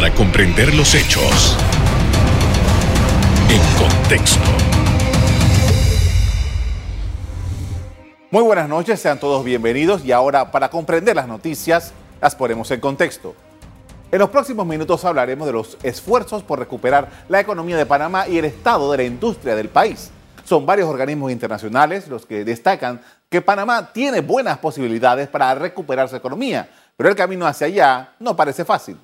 para comprender los hechos en contexto. Muy buenas noches, sean todos bienvenidos y ahora para comprender las noticias las ponemos en contexto. En los próximos minutos hablaremos de los esfuerzos por recuperar la economía de Panamá y el estado de la industria del país. Son varios organismos internacionales los que destacan que Panamá tiene buenas posibilidades para recuperar su economía, pero el camino hacia allá no parece fácil.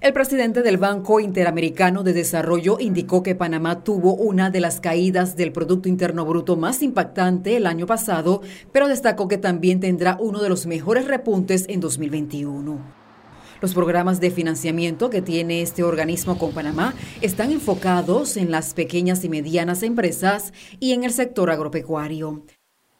El presidente del Banco Interamericano de Desarrollo indicó que Panamá tuvo una de las caídas del Producto Interno Bruto más impactante el año pasado, pero destacó que también tendrá uno de los mejores repuntes en 2021. Los programas de financiamiento que tiene este organismo con Panamá están enfocados en las pequeñas y medianas empresas y en el sector agropecuario.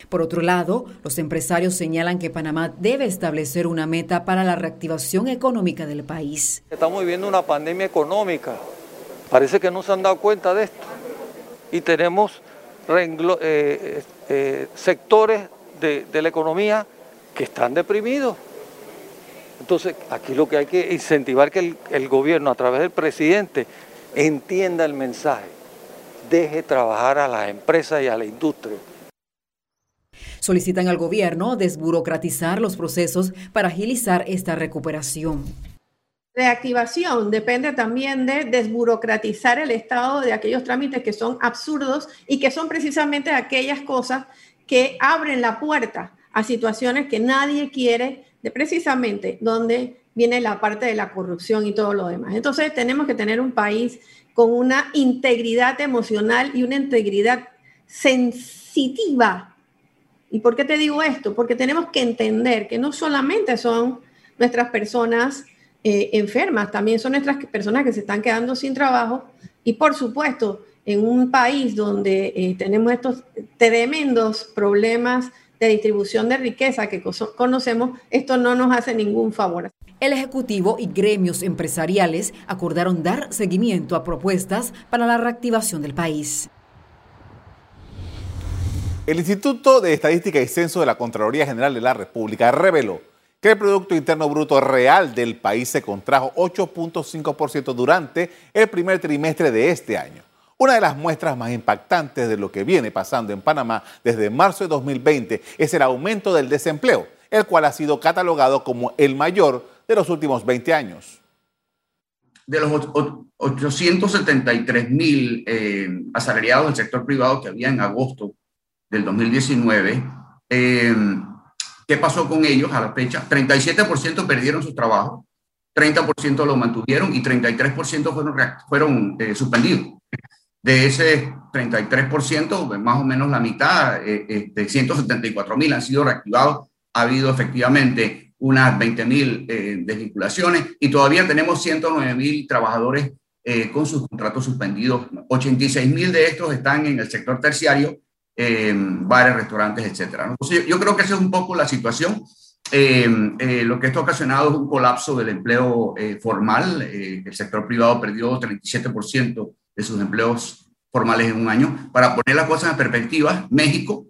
Por otro lado, los empresarios señalan que Panamá debe establecer una meta para la reactivación económica del país. Estamos viviendo una pandemia económica. Parece que no se han dado cuenta de esto. Y tenemos eh, eh, sectores de, la economía que están deprimidos. Entonces, aquí lo que hay que incentivar que el gobierno, a través del presidente, entienda el mensaje. Deje trabajar a las empresas y a la industria Solicitan al gobierno desburocratizar los procesos para agilizar esta recuperación. Reactivación depende también de desburocratizar el estado de aquellos trámites que son absurdos y que son precisamente aquellas cosas que abren la puerta a situaciones que nadie quiere, de precisamente donde viene la parte de la corrupción y todo lo demás. Entonces tenemos que tener un país con una integridad emocional y una integridad sensitiva ¿Y por qué te digo esto? Porque tenemos que entender que no solamente son nuestras personas eh, enfermas, también son nuestras personas que se están quedando sin trabajo y por supuesto en un país donde eh, tenemos estos tremendos problemas de distribución de riqueza que conocemos, esto no nos hace ningún favor. El Ejecutivo y gremios empresariales acordaron dar seguimiento a propuestas para la reactivación del país. El Instituto de Estadística y Censo de la Contraloría General de la República reveló que el Producto Interno Bruto Real del país se contrajo 8.5% durante el primer trimestre de este año. Una de las muestras más impactantes de lo que viene pasando en Panamá desde marzo de 2020 es el aumento del desempleo, el cual ha sido catalogado como el mayor de los últimos 20 años. De los 873 mil eh, asalariados del sector privado que había en agosto del 2019. Eh, ¿Qué pasó con ellos a la fecha? 37% perdieron su trabajo, 30% lo mantuvieron y 33% fueron, fueron eh, suspendidos. De ese 33%, más o menos la mitad, eh, 174 este, mil han sido reactivados. Ha habido efectivamente unas 20 mil eh, desvinculaciones y todavía tenemos 109 mil trabajadores eh, con sus contratos suspendidos. 86 mil de estos están en el sector terciario eh, bares, restaurantes, etcétera. yo, creo que esa es un poco la situación. Eh, eh, lo que esto ha ocasionado es un colapso del empleo formal. el sector privado perdió 37% de sus empleos formales en un año. Para poner las cosas en perspectiva, México,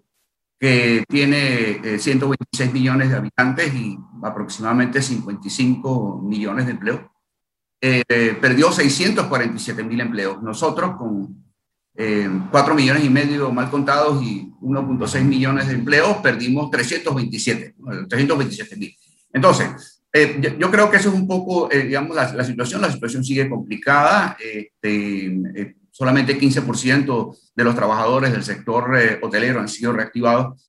que tiene 126 millones de habitantes y aproximadamente 55 millones de empleos, perdió 647 mil empleos. Nosotros, con 4 millones y medio mal contados y 1.6 millones de empleos, perdimos 327, 327 mil. Entonces, eh, yo, creo que eso es un poco, eh, digamos, la, situación. La situación sigue complicada. Este, eh, solamente 15% de los trabajadores del sector hotelero han sido reactivados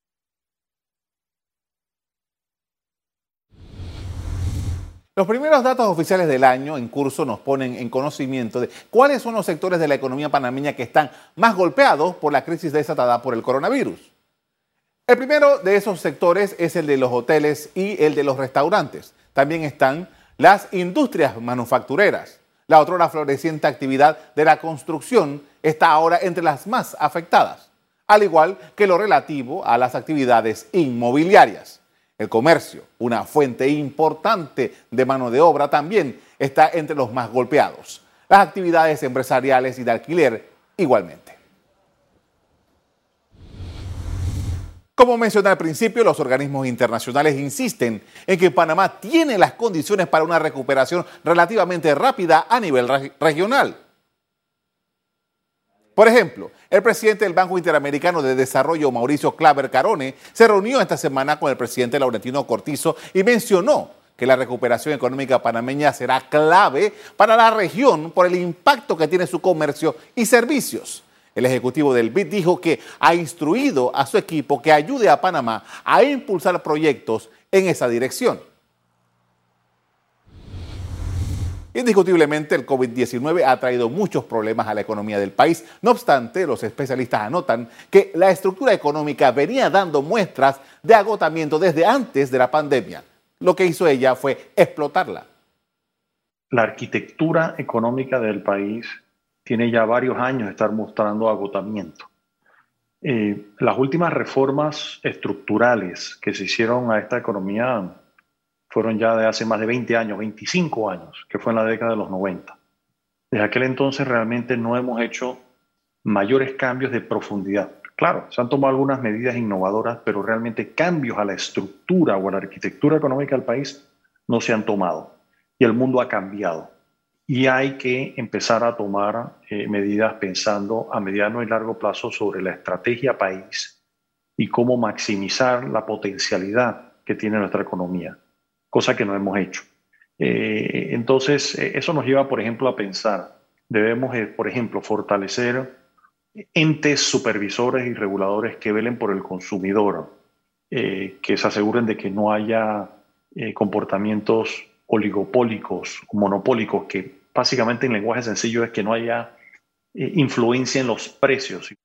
Los primeros datos oficiales del año en curso nos ponen en conocimiento de cuáles son los sectores de la economía panameña que están más golpeados por la crisis desatada por el coronavirus. El primero de esos sectores es el de los hoteles y el de los restaurantes. También están las industrias manufactureras. La otra floreciente actividad de la construcción está ahora entre las más afectadas, al igual que lo relativo a las actividades inmobiliarias. El comercio, una fuente importante de mano de obra, también está entre los más golpeados. Las actividades empresariales y de alquiler igualmente. Como mencioné al principio, los organismos internacionales insisten en que Panamá tiene las condiciones para una recuperación relativamente rápida a nivel regional. Por ejemplo, el presidente del Banco Interamericano de Desarrollo, Mauricio Claver Carone, se reunió esta semana con el presidente Laurentino Cortizo y mencionó que la recuperación económica panameña será clave para la región por el impacto que tiene su comercio y servicios. El ejecutivo del BID dijo que ha instruido a su equipo que ayude a Panamá a impulsar proyectos en esa dirección. Indiscutiblemente, el COVID-19 ha traído muchos problemas a la economía del país. No obstante, los especialistas anotan que la estructura económica venía dando muestras de agotamiento desde antes de la pandemia. Lo que hizo ella fue explotarla. La arquitectura económica del país tiene ya varios años de estar mostrando agotamiento. Eh, las últimas reformas estructurales que se hicieron a esta economía fueron ya de hace más de 20 años, 25 años, que fue en la década de los 90. Desde aquel entonces realmente no hemos hecho mayores cambios de profundidad. Claro, se han tomado algunas medidas innovadoras, pero realmente cambios a la estructura o a la arquitectura económica del país no se han tomado. Y el mundo ha cambiado. Y hay que empezar a tomar eh, medidas pensando a mediano y largo plazo sobre la estrategia país y cómo maximizar la potencialidad que tiene nuestra economía cosa que no hemos hecho. Eh, entonces, eh, eso nos lleva, por ejemplo, a pensar, debemos, eh, por ejemplo, fortalecer entes supervisores y reguladores que velen por el consumidor, que se aseguren de que no haya comportamientos oligopólicos, monopólicos, que básicamente en lenguaje sencillo es que no haya influencia en los precios.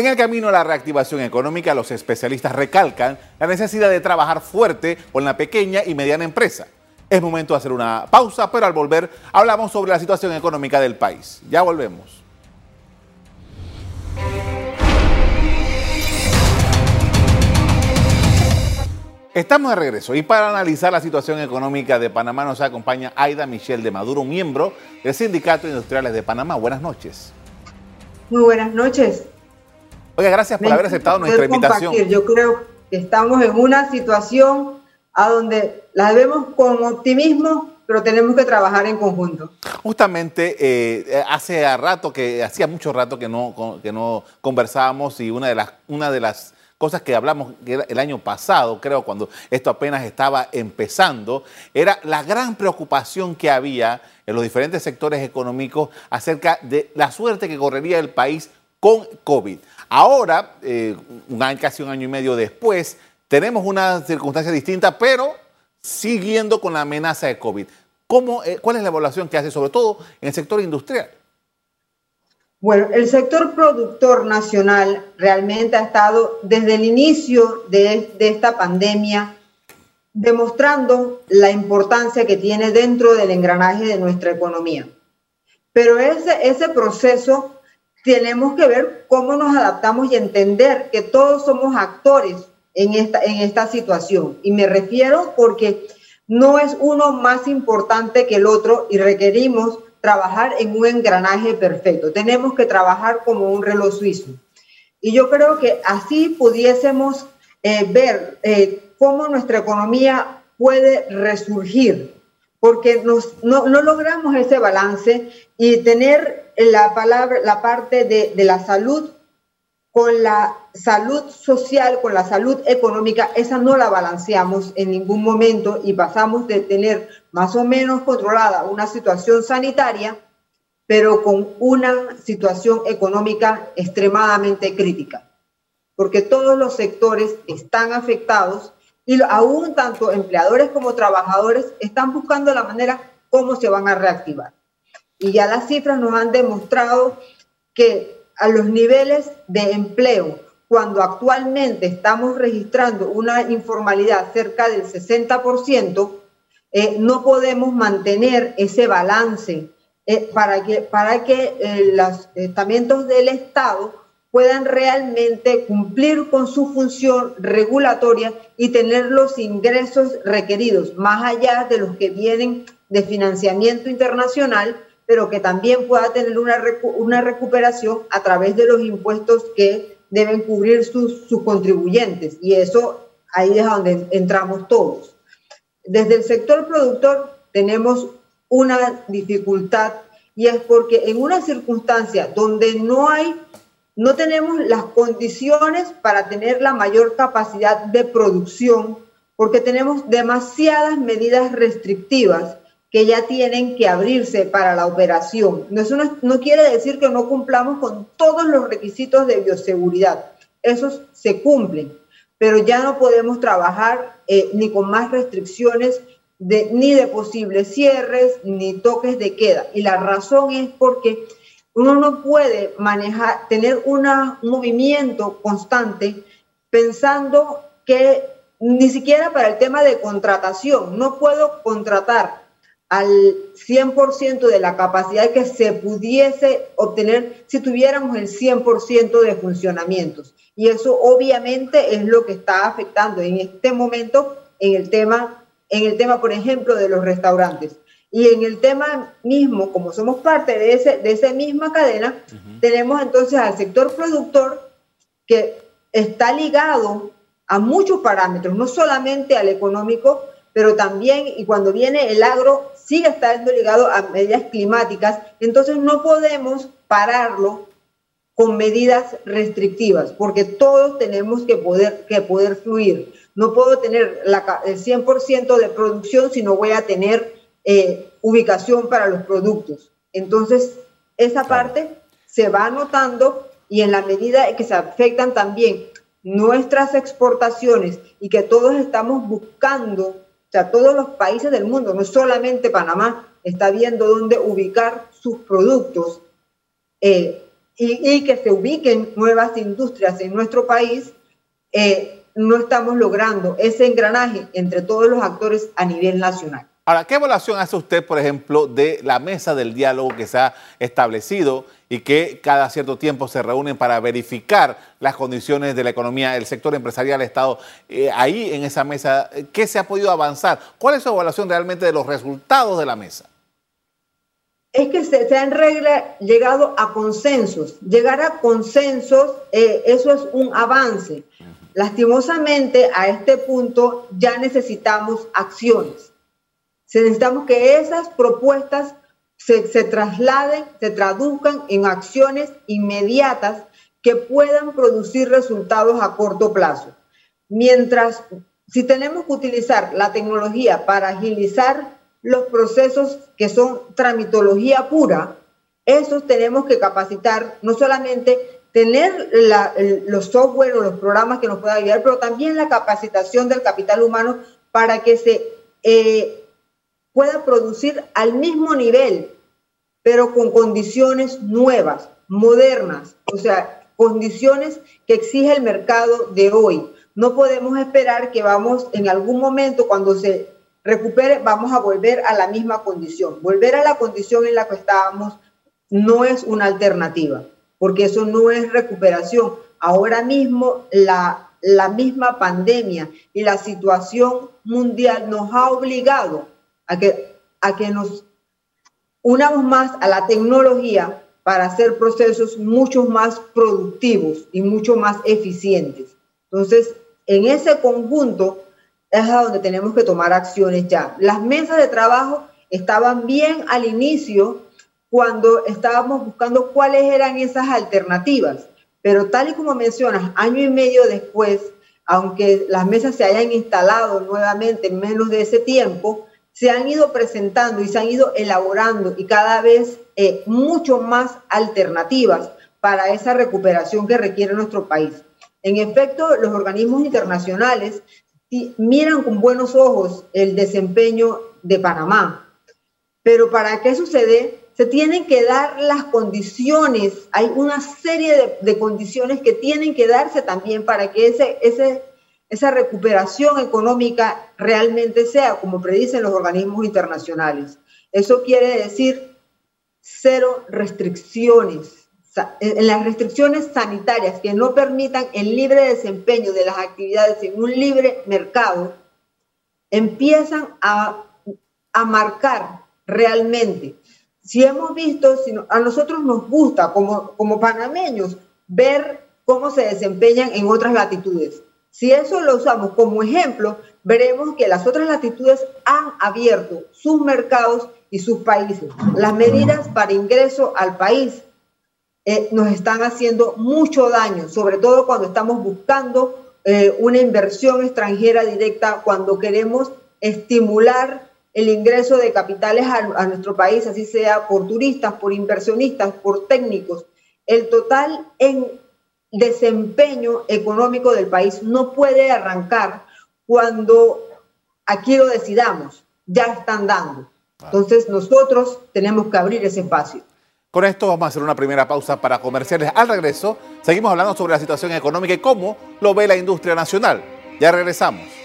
En el camino a la reactivación económica, los especialistas recalcan la necesidad de trabajar fuerte con la pequeña y mediana empresa. Es momento de hacer una pausa, pero al volver hablamos sobre la situación económica del país. Ya volvemos. Estamos de regreso y para analizar la situación económica de Panamá nos acompaña Aida Michelle de Maduro, miembro del Sindicato Industriales de Panamá. Buenas noches. Muy buenas noches. Oiga, gracias por haber aceptado nuestra invitación. Yo creo que estamos en una situación a donde la vemos con optimismo, pero tenemos que trabajar en conjunto. Justamente eh, hace rato que hacía mucho rato que no que no conversábamos y una de las una de las cosas que hablamos el año pasado, creo, cuando esto apenas estaba empezando, era la gran preocupación que había en los diferentes sectores económicos acerca de la suerte que correría el país con COVID. Ahora, eh, un año, casi un año y medio después, tenemos una circunstancia distinta, pero siguiendo con la amenaza de COVID. ¿Cómo, eh, ¿Cuál es la evaluación que hace, sobre todo en el sector industrial? Bueno, el sector productor nacional realmente ha estado desde el inicio de, esta pandemia demostrando la importancia que tiene dentro del engranaje de nuestra economía. Pero ese proceso tenemos que ver cómo nos adaptamos y entender que todos somos actores en esta, en esta situación. Y me refiero porque no es uno más importante que el otro y requerimos trabajar en un engranaje perfecto. Tenemos que trabajar como un reloj suizo. Y yo creo que así pudiésemos eh, ver eh, cómo nuestra economía puede resurgir, porque nos, no, no logramos ese balance y tener la palabra, la parte de, de, la salud con la salud social, con la salud económica, esa no la balanceamos en ningún momento y pasamos de tener más o menos controlada una situación sanitaria, pero con una situación económica extremadamente crítica, porque todos los sectores están afectados y aún tanto empleadores como trabajadores están buscando la manera cómo se van a reactivar. Y ya las cifras nos han demostrado que a los niveles de empleo, cuando actualmente estamos registrando una informalidad cerca del 60%, eh, no podemos mantener ese balance eh, para que, para que eh, los estamentos del Estado puedan realmente cumplir con su función regulatoria y tener los ingresos requeridos, más allá de los que vienen de financiamiento internacional pero que también pueda tener una, una recuperación a través de los impuestos que deben cubrir sus, sus contribuyentes. Y eso ahí es donde entramos todos. Desde el sector productor tenemos una dificultad y es porque en una circunstancia donde no hay, no tenemos las condiciones para tener la mayor capacidad de producción, porque tenemos demasiadas medidas restrictivas que ya tienen que abrirse para la operación. Eso no, quiere decir que no cumplamos con todos los requisitos de bioseguridad. Esos se cumplen, pero ya no podemos trabajar eh, ni con más restricciones ni de posibles cierres ni toques de queda. Y la razón es porque uno no puede manejar, tener un movimiento constante pensando que ni siquiera para el tema de contratación, no puedo contratar al 100% de la capacidad que se pudiese obtener si tuviéramos el 100% de funcionamientos. Y eso obviamente es lo que está afectando en este momento en el tema, en el tema por ejemplo, de los restaurantes. Y en el tema mismo, como somos parte de, ese, de esa misma cadena, tenemos entonces al sector productor que está ligado a muchos parámetros, no solamente al económico, pero también, y cuando viene el agro, sigue estando ligado a medidas climáticas, entonces no podemos pararlo con medidas restrictivas, porque todos tenemos que poder, que poder fluir. No puedo tener la, el 100% de producción si no voy a tener eh, ubicación para los productos. Entonces, esa parte se va anotando y en la medida que se afectan también nuestras exportaciones y que todos estamos buscando o sea, todos los países del mundo, no solamente Panamá, está viendo dónde ubicar sus productos eh, y, que se ubiquen nuevas industrias en nuestro país, eh, no estamos logrando ese engranaje entre todos los actores a nivel nacional. Ahora, ¿qué evaluación hace usted, por ejemplo, de la mesa del diálogo que se ha establecido y que cada cierto tiempo se reúnen para verificar las condiciones de la economía, el sector empresarial ha estado eh, ahí en esa mesa? ¿Qué se ha podido avanzar? ¿Cuál es su evaluación realmente de los resultados de la mesa? Es que se, han regla, llegado a consensos. Llegar a consensos, eh, eso es un avance. Lastimosamente, a este punto ya necesitamos acciones necesitamos que esas propuestas se, trasladen, se traduzcan en acciones inmediatas que puedan producir resultados a corto plazo. Mientras, si tenemos que utilizar la tecnología para agilizar los procesos que son tramitología pura, esos tenemos que capacitar, no solamente tener los software o los programas que nos puedan ayudar, pero también la capacitación del capital humano para que se eh, pueda producir al mismo nivel, pero con condiciones nuevas, modernas, o sea, condiciones que exige el mercado de hoy. No podemos esperar que vamos en algún momento, cuando se recupere, vamos a volver a la misma condición. Volver a la condición en la que estábamos no es una alternativa, porque eso no es recuperación. Ahora mismo la, la misma pandemia y la situación mundial nos ha obligado a que, a que nos unamos más a la tecnología para hacer procesos mucho más productivos y mucho más eficientes. Entonces, en ese conjunto es a donde tenemos que tomar acciones ya. Las mesas de trabajo estaban bien al inicio cuando estábamos buscando cuáles eran esas alternativas, pero tal y como mencionas, año y medio después, aunque las mesas se hayan instalado nuevamente en menos de ese tiempo, se han ido presentando y se han ido elaborando y cada vez eh, mucho más alternativas para esa recuperación que requiere nuestro país. En efecto, los organismos internacionales miran con buenos ojos el desempeño de Panamá, pero para que eso se tienen que dar las condiciones, hay una serie de, de condiciones que tienen que darse también para que ese, ese esa recuperación económica realmente sea como predicen los organismos internacionales. Eso quiere decir cero restricciones. En las restricciones sanitarias que no permitan el libre desempeño de las actividades en un libre mercado, empiezan a, a marcar realmente si hemos visto, a nosotros nos gusta como, como panameños ver cómo se desempeñan en otras latitudes. Si eso lo usamos como ejemplo, veremos que las otras latitudes han abierto sus mercados y sus países. Las medidas para ingreso al país eh, nos están haciendo mucho daño, sobre todo cuando estamos buscando eh, una inversión extranjera directa, cuando queremos estimular el ingreso de capitales a, nuestro país, así sea por turistas, por inversionistas, por técnicos. El total en desempeño económico del país no puede arrancar cuando aquí lo decidamos, ya están dando. Entonces nosotros tenemos que abrir ese espacio. Con esto vamos a hacer una primera pausa para comerciales. Al regreso, seguimos hablando sobre la situación económica y cómo lo ve la industria nacional. Ya regresamos.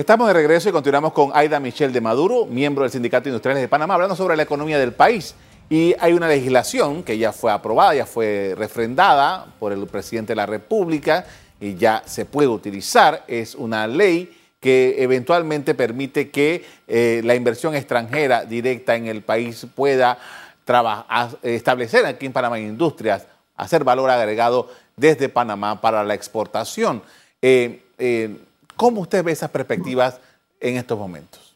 Estamos de regreso y continuamos con Aida Michelle de Maduro, miembro del Sindicato Industriales de Panamá, hablando sobre la economía del país. Y hay una legislación que ya fue aprobada, ya fue refrendada por el presidente de la República y ya se puede utilizar. Es una ley que eventualmente permite que eh, la inversión extranjera directa en el país pueda establecer aquí en Panamá industrias, hacer valor agregado desde Panamá para la exportación. Eh, eh, ¿Cómo usted ve esas perspectivas en estos momentos?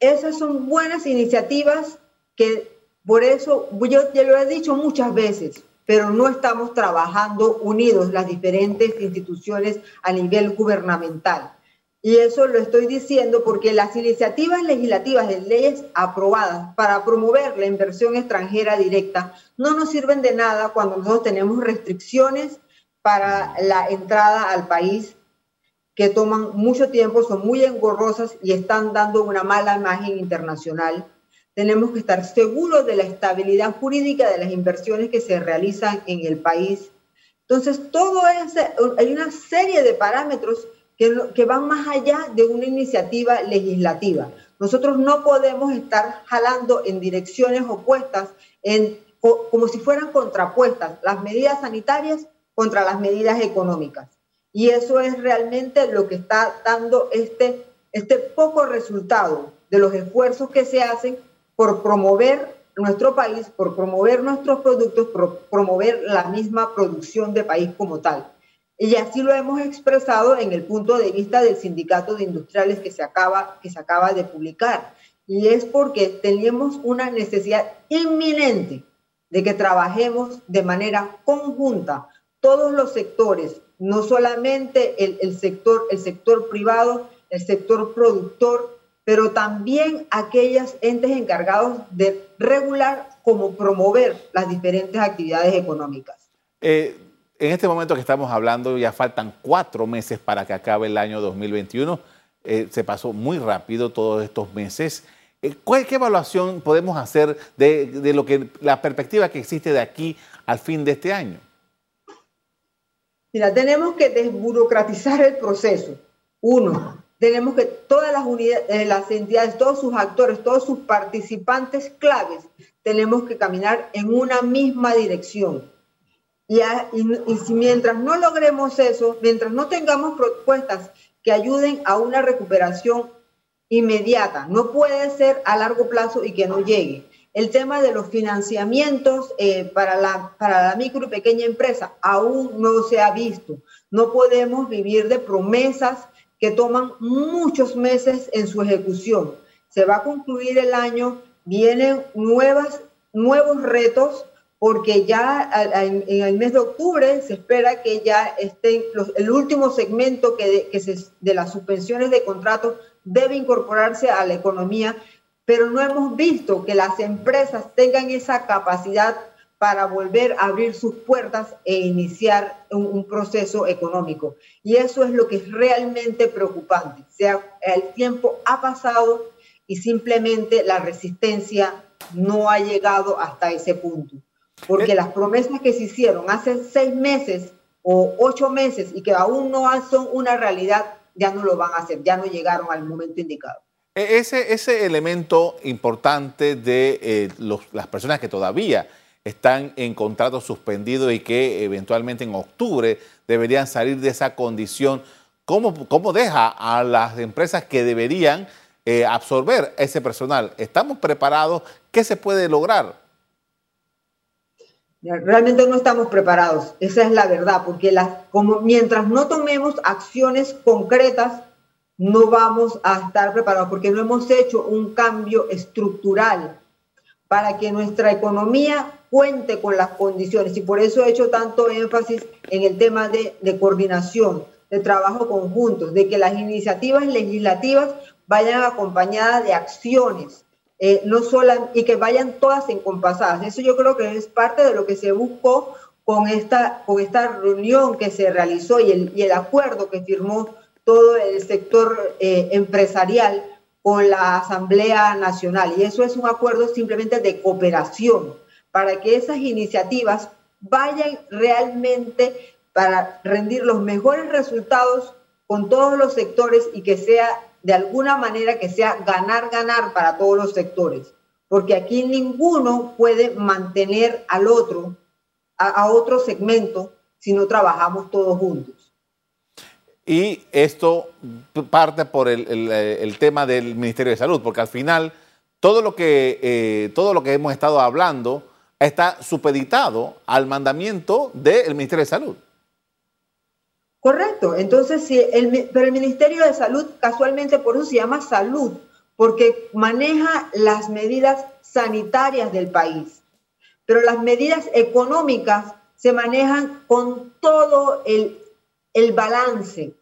Esas son buenas iniciativas que por eso yo ya lo he dicho muchas veces, pero no estamos trabajando unidos las diferentes instituciones a nivel gubernamental. Y eso lo estoy diciendo porque las iniciativas legislativas de leyes aprobadas para promover la inversión extranjera directa no nos sirven de nada cuando nosotros tenemos restricciones para la entrada al país que toman mucho tiempo, son muy engorrosas y están dando una mala imagen internacional. Tenemos que estar seguros de la estabilidad jurídica de las inversiones que se realizan en el país. Entonces, todo ese, hay una serie de parámetros que, que van más allá de una iniciativa legislativa. Nosotros no podemos estar jalando en direcciones opuestas, en, como si fueran contrapuestas, las medidas sanitarias contra las medidas económicas. Y eso es realmente lo que está dando este, este poco resultado de los esfuerzos que se hacen por promover nuestro país, por promover nuestros productos, por promover la misma producción de país como tal. Y así lo hemos expresado en el punto de vista del sindicato de industriales que se acaba, que se acaba de publicar. Y es porque tenemos una necesidad inminente de que trabajemos de manera conjunta todos los sectores, no solamente el, sector, el sector privado, el sector productor, pero también aquellos entes encargados de regular como promover las diferentes actividades económicas. Eh, en este momento que estamos hablando ya faltan cuatro meses para que acabe el año 2021. Eh, se pasó muy rápido todos estos meses. Eh, ¿Qué evaluación podemos hacer de, de, lo que la perspectiva que existe de aquí al fin de este año? Mira, tenemos que desburocratizar el proceso. Uno, tenemos que todas las unidades, eh, las entidades, todos sus actores, todos sus participantes claves, tenemos que caminar en una misma dirección. Y, mientras no logremos eso, mientras no tengamos propuestas que ayuden a una recuperación inmediata, no puede ser a largo plazo y que no llegue. El tema de los financiamientos eh, para, la, para la micro y pequeña empresa aún no se ha visto. No podemos vivir de promesas que toman muchos meses en su ejecución. Se va a concluir el año, vienen nuevas, nuevos retos porque ya en el mes de octubre se espera que ya estén el último segmento que, que se, de las suspensiones de contratos debe incorporarse a la economía pero no hemos visto que las empresas tengan esa capacidad para volver a abrir sus puertas e iniciar un, proceso económico. Y eso es lo que es realmente preocupante. O sea, el tiempo ha pasado y simplemente la resistencia no ha llegado hasta ese punto. Porque las promesas que se hicieron hace seis meses o ocho meses y que aún no son una realidad, ya no lo van a hacer, ya no llegaron al momento indicado. E-, ese, ese elemento importante de eh, las personas que todavía están en contrato suspendido y que eventualmente en octubre deberían salir de esa condición. ¿Cómo, cómo deja a las empresas que deberían eh, absorber ese personal? ¿Estamos preparados? ¿Qué se puede lograr? Realmente no estamos preparados, esa es la verdad, porque como mientras no tomemos acciones concretas, no vamos a estar preparados, porque no hemos hecho un cambio estructural para que nuestra economía cuente con las condiciones. Y por eso he hecho tanto énfasis en el tema de, de coordinación, de trabajo conjunto, de que las iniciativas legislativas vayan acompañadas de acciones eh, no solo, y que vayan todas encompasadas. Eso yo creo que es parte de lo que se buscó con esta, con esta reunión que se realizó y el, y el acuerdo que firmó todo el sector eh, empresarial con la Asamblea Nacional. Y eso es un acuerdo simplemente de cooperación para que esas iniciativas vayan realmente para rendir los mejores resultados con todos los sectores y que sea de alguna manera que sea ganar, ganar para todos los sectores, porque aquí ninguno puede mantener al otro, a, otro segmento, si no trabajamos todos juntos. Y esto parte por el, tema del Ministerio de Salud, porque al final todo lo que, eh, todo lo que hemos estado hablando está supeditado al mandamiento del Ministerio de Salud. Correcto. Entonces, si el, pero el Ministerio de Salud, casualmente por eso se llama salud, porque maneja las medidas sanitarias del país. Pero las medidas económicas se manejan con todo el, el balance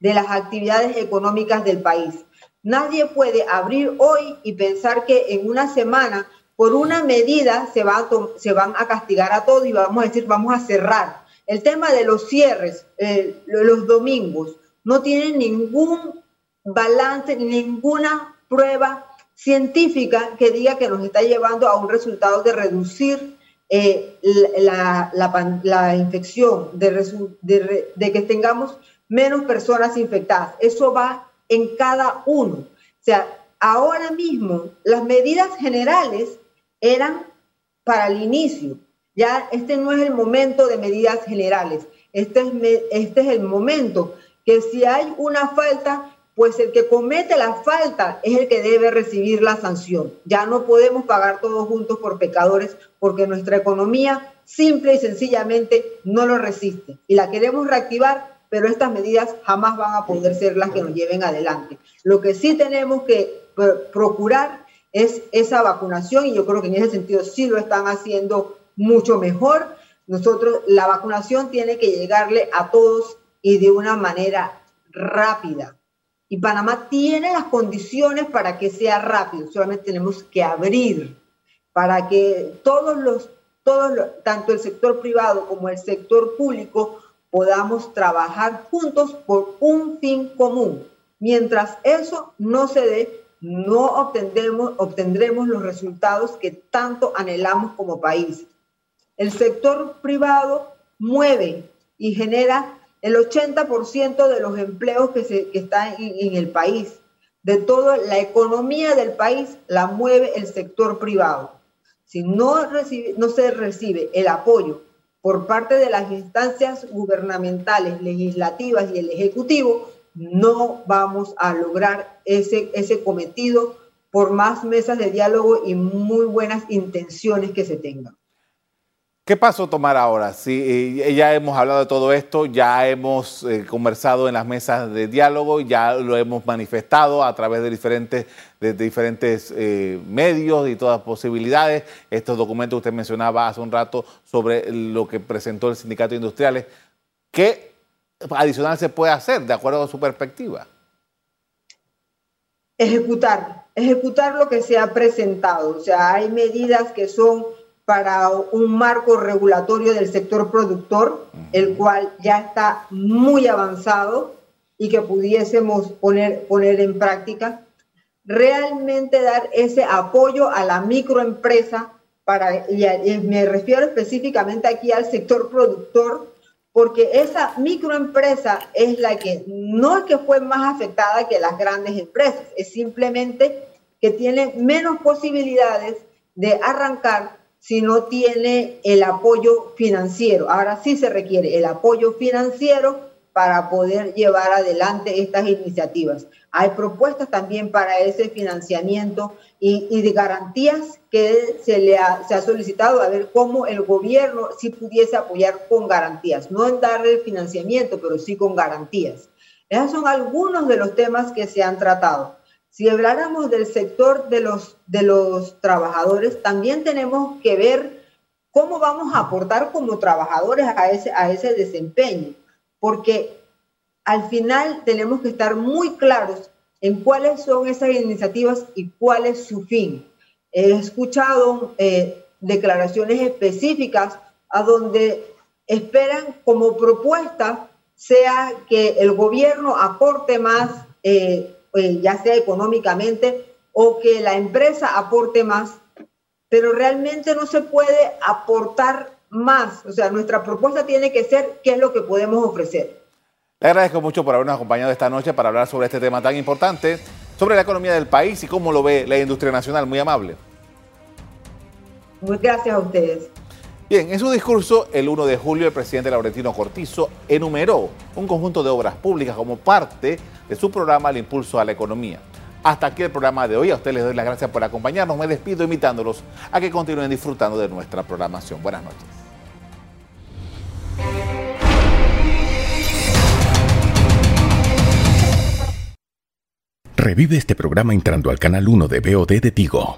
de las actividades económicas del país. Nadie puede abrir hoy y pensar que en una semana, por una medida, se, va se van a castigar a todos y vamos a decir, vamos a cerrar el tema de los cierres, eh, los domingos, no tienen ningún balance, ninguna prueba científica que diga que nos está llevando a un resultado de reducir eh, la, infección, de, de, que tengamos menos personas infectadas. Eso va en cada uno. O sea, ahora mismo las medidas generales eran para el inicio, ya este no es el momento de medidas generales. Este es, este es el momento que si hay una falta, pues el que comete la falta es el que debe recibir la sanción. Ya no podemos pagar todos juntos por pecadores porque nuestra economía simple y sencillamente no lo resiste. Y la queremos reactivar, pero estas medidas jamás van a poder ser las que nos lleven adelante. Lo que sí tenemos que procurar es esa vacunación y yo creo que en ese sentido sí lo están haciendo mucho mejor. Nosotros, la vacunación tiene que llegarle a todos y de una manera rápida. Y Panamá tiene las condiciones para que sea rápido, solamente tenemos que abrir para que todos los, todos tanto el sector privado como el sector público, podamos trabajar juntos por un fin común. Mientras eso no se dé, no obtendremos, obtendremos los resultados que tanto anhelamos como país. El sector privado mueve y genera el 80% de los empleos que, se, están en, el país. De toda la economía del país la mueve el sector privado. Si no, no se recibe el apoyo por parte de las instancias gubernamentales, legislativas y el Ejecutivo, no vamos a lograr ese, ese cometido por más mesas de diálogo y muy buenas intenciones que se tengan. ¿Qué paso tomar ahora? Sí, eh, ya hemos hablado de todo esto, ya hemos eh, conversado en las mesas de diálogo, ya lo hemos manifestado a través de diferentes, de, diferentes eh, medios y todas posibilidades. Estos documentos que usted mencionaba hace un rato sobre lo que presentó el Sindicato de Industriales. ¿Qué adicional se puede hacer de acuerdo a su perspectiva? Ejecutar, ejecutar lo que se ha presentado. O sea, hay medidas que son para un marco regulatorio del sector productor, el cual ya está muy avanzado y que pudiésemos poner, poner en práctica. Realmente dar ese apoyo a la microempresa, para, y, me refiero específicamente aquí al sector productor, porque esa microempresa es la que no es que fue más afectada que las grandes empresas, es simplemente que tiene menos posibilidades de arrancar si no tiene el apoyo financiero. Ahora sí se requiere el apoyo financiero para poder llevar adelante estas iniciativas. Hay propuestas también para ese financiamiento y, de garantías que se le ha, se ha solicitado a ver cómo el gobierno sí pudiese apoyar con garantías, no en darle el financiamiento, pero sí con garantías. Esos son algunos de los temas que se han tratado. Si habláramos del sector de los, de los trabajadores, también tenemos que ver cómo vamos a aportar como trabajadores a ese, a ese desempeño porque al final tenemos que estar muy claros en cuáles son esas iniciativas y cuál es su fin. He escuchado eh, declaraciones específicas a donde esperan como propuesta sea que el gobierno aporte más, eh, eh, ya sea económicamente, o que la empresa aporte más, pero realmente no se puede aportar más. O sea, nuestra propuesta tiene que ser qué es lo que podemos ofrecer. Le agradezco mucho por habernos acompañado esta noche para hablar sobre este tema tan importante, sobre la economía del país y cómo lo ve la industria nacional. Muy amable. Muchas gracias a ustedes. Bien, en su discurso el 1 de julio el presidente Laurentino Cortizo enumeró un conjunto de obras públicas como parte de su programa al impulso a la economía. Hasta aquí el programa de hoy. A ustedes les doy las gracias por acompañarnos. Me despido invitándolos a que continúen disfrutando de nuestra programación. Buenas noches. Revive este programa entrando al canal 1 de BOD de Tigo.